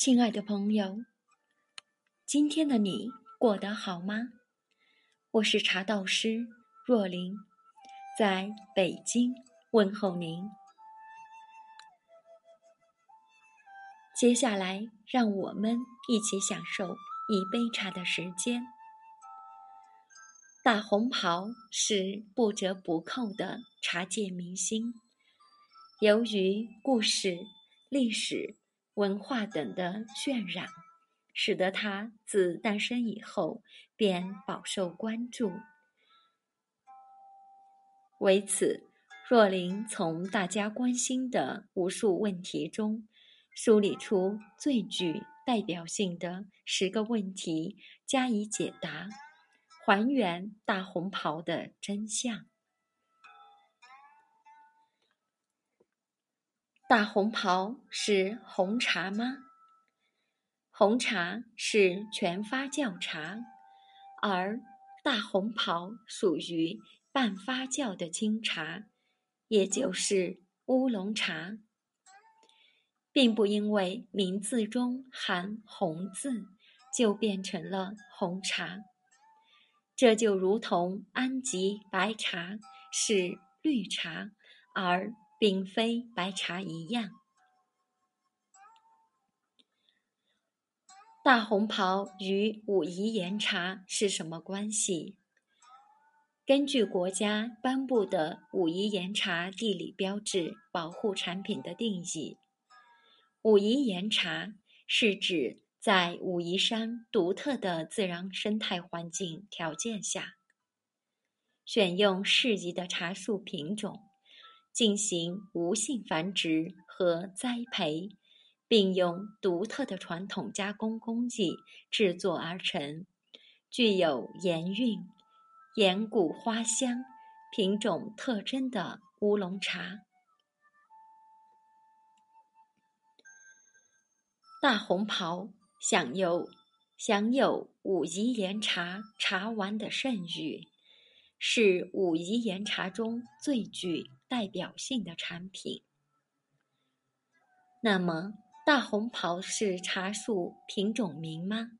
亲爱的朋友，今天的你过得好吗？我是茶道师若琳，在北京问候您。接下来，让我们一起享受一杯茶的时间。大红袍是不折不扣的茶界明星，由于故事、历史、文化等的渲染，使得他自诞生以后便饱受关注。为此，若琳从大家关心的无数问题中，梳理出最具代表性的十个问题，加以解答。还原大红袍的真相。大红袍是红茶吗？红茶是全发酵茶，而大红袍属于半发酵的清茶，也就是乌龙茶，并不因为名字中含“红”字就变成了红茶。这就如同安吉白茶是绿茶，而并非白茶一样。大红袍与武夷岩茶是什么关系？根据国家颁布的武夷岩茶地理标志保护产品的定义，武夷岩茶是指。在武夷山独特的自然生态环境条件下，选用适宜的茶树品种，进行无性繁殖和栽培，并用独特的传统加工工艺制作而成，具有岩韵、岩谷花香品种特征的乌龙茶。大红袍。享有享有武夷岩茶茶王的盛誉，是武夷岩茶中最具代表性的产品。那么，大红袍是茶树品种名吗？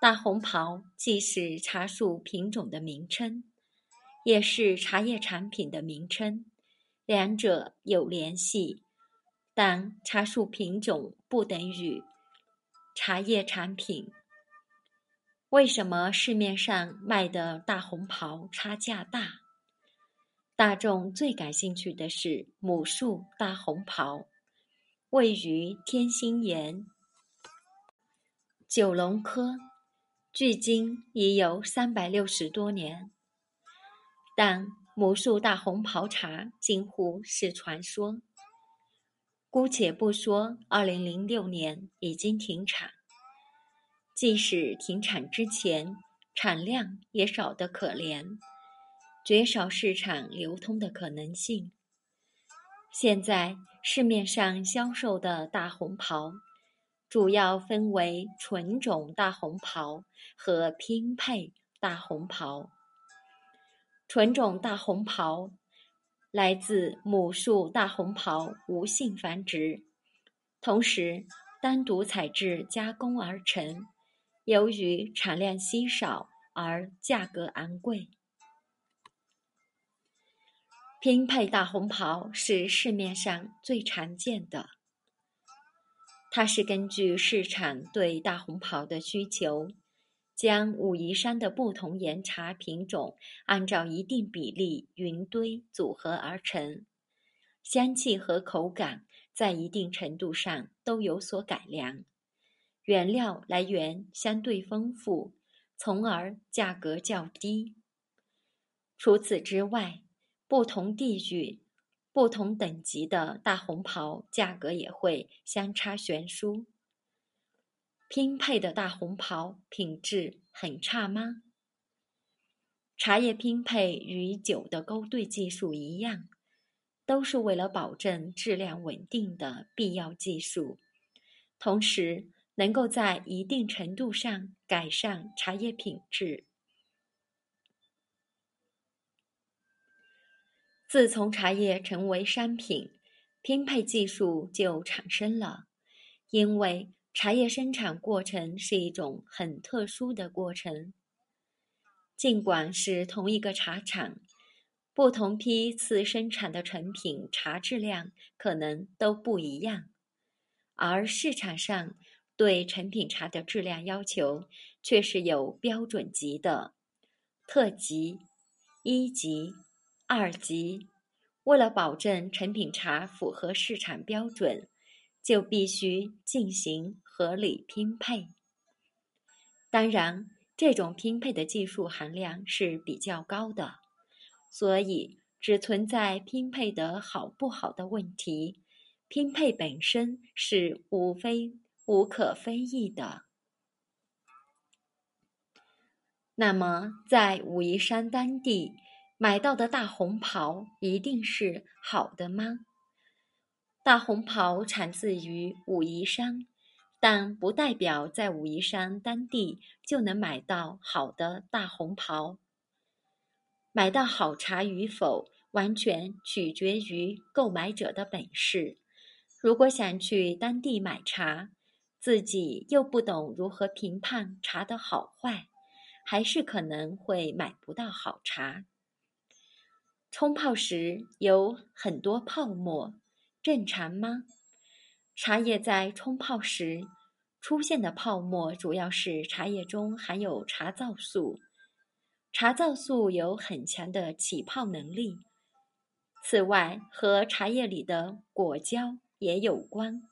大红袍既是茶树品种的名称，也是茶叶产品的名称，两者有联系，但茶树品种不等于。茶叶产品为什么市面上卖的大红袍差价大？大众最感兴趣的是母树大红袍，位于天心岩九龙科，距今已有三百六十多年。但母树大红袍茶近乎是传说。姑且不说，二零零六年已经停产。即使停产之前，产量也少得可怜，绝少市场流通的可能性。现在市面上销售的大红袍，主要分为纯种大红袍和拼配大红袍。纯种大红袍。来自母树大红袍无性繁殖，同时单独采制加工而成，由于产量稀少而价格昂贵。拼配大红袍是市面上最常见的，它是根据市场对大红袍的需求。将武夷山的不同岩茶品种按照一定比例云堆组合而成，香气和口感在一定程度上都有所改良，原料来源相对丰富，从而价格较低。除此之外，不同地域、不同等级的大红袍价格也会相差悬殊。拼配的大红袍品质很差吗？茶叶拼配与酒的勾兑技术一样，都是为了保证质量稳定的必要技术，同时能够在一定程度上改善茶叶品质。自从茶叶成为商品，拼配技术就产生了，因为。茶叶生产过程是一种很特殊的过程。尽管是同一个茶厂，不同批次生产的成品茶质量可能都不一样，而市场上对成品茶的质量要求却是有标准级的，特级、一级、二级。为了保证成品茶符合市场标准，就必须进行合理拼配。当然。这种拼配的技术含量是比较高的，所以只存在拼配的好不好的问题，拼配本身是无非无可非议的。那么，在武夷山当地买到的大红袍一定是好的吗？大红袍产自于武夷山。但不代表在武夷山当地就能买到好的大红袍。买到好茶与否，完全取决于购买者的本事。如果想去当地买茶，自己又不懂如何评判茶的好坏，还是可能会买不到好茶。冲泡时有很多泡沫，正常吗？茶叶在冲泡时出现的泡沫，主要是茶叶中含有茶皂素。茶皂素有很强的起泡能力。此外，和茶叶里的果胶也有关。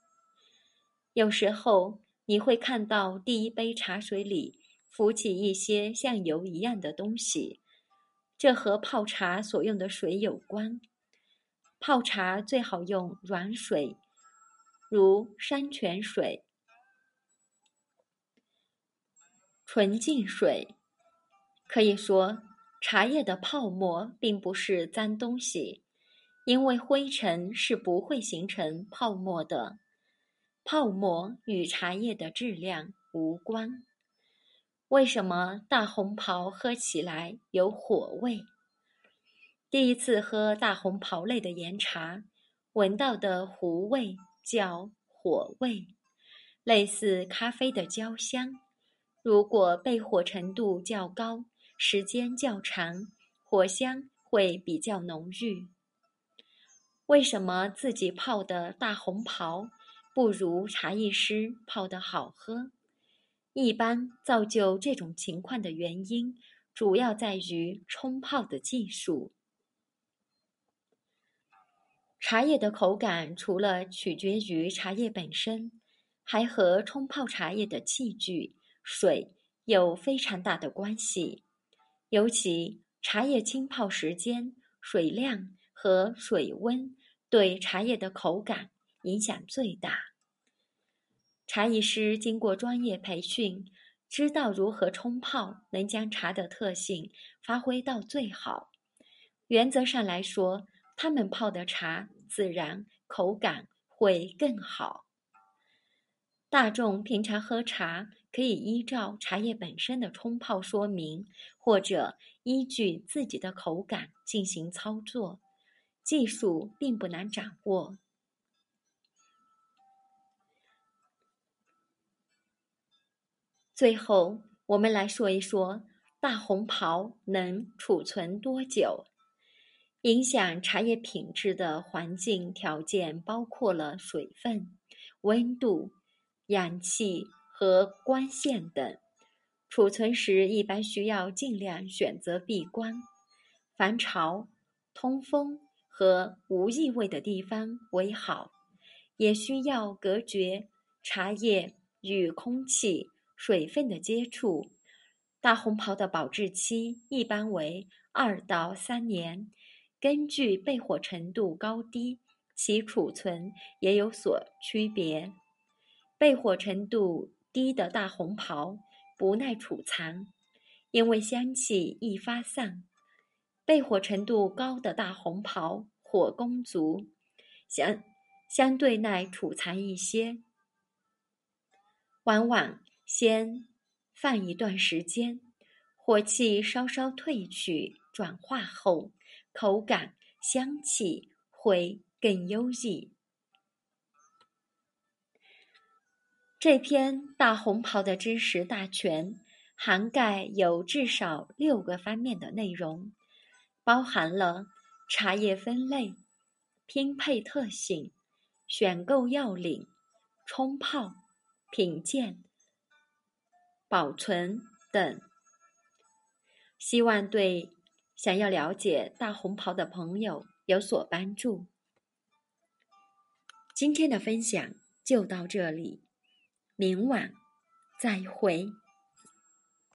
有时候你会看到第一杯茶水里浮起一些像油一样的东西，这和泡茶所用的水有关。泡茶最好用软水。如山泉水、纯净水，可以说茶叶的泡沫并不是脏东西，因为灰尘是不会形成泡沫的。泡沫与茶叶的质量无关。为什么大红袍喝起来有火味？第一次喝大红袍类的岩茶，闻到的糊味。叫火味，类似咖啡的焦香。如果焙火程度较高，时间较长，火香会比较浓郁。为什么自己泡的大红袍不如茶艺师泡的好喝？一般造就这种情况的原因，主要在于冲泡的技术。茶叶的口感除了取决于茶叶本身，还和冲泡茶叶的器具、水有非常大的关系。尤其茶叶浸泡时间、水量和水温对茶叶的口感影响最大。茶艺师经过专业培训，知道如何冲泡能将茶的特性发挥到最好。原则上来说，他们泡的茶自然口感会更好。大众平常喝茶可以依照茶叶本身的冲泡说明，或者依据自己的口感进行操作，技术并不难掌握。最后，我们来说一说大红袍能储存多久。影响茶叶品质的环境条件包括了水分、温度、氧气和光线等。储存时一般需要尽量选择闭关、防潮、通风和无异味的地方为好，也需要隔绝茶叶与空气、水分的接触。大红袍的保质期一般为二到三年。根据焙火程度高低，其储存也有所区别。焙火程度低的大红袍不耐储藏，因为香气易发散；焙火程度高的大红袍火功足，相相对耐储藏一些。往往先放一段时间，火气稍稍退去，转化后。口感、香气会更优异。这篇大红袍的知识大全，涵盖有至少六个方面的内容，包含了茶叶分类、拼配特性、选购要领、冲泡、品鉴、保存等。希望对想要了解大红袍的朋友有所帮助。今天的分享就到这里。明晚再会。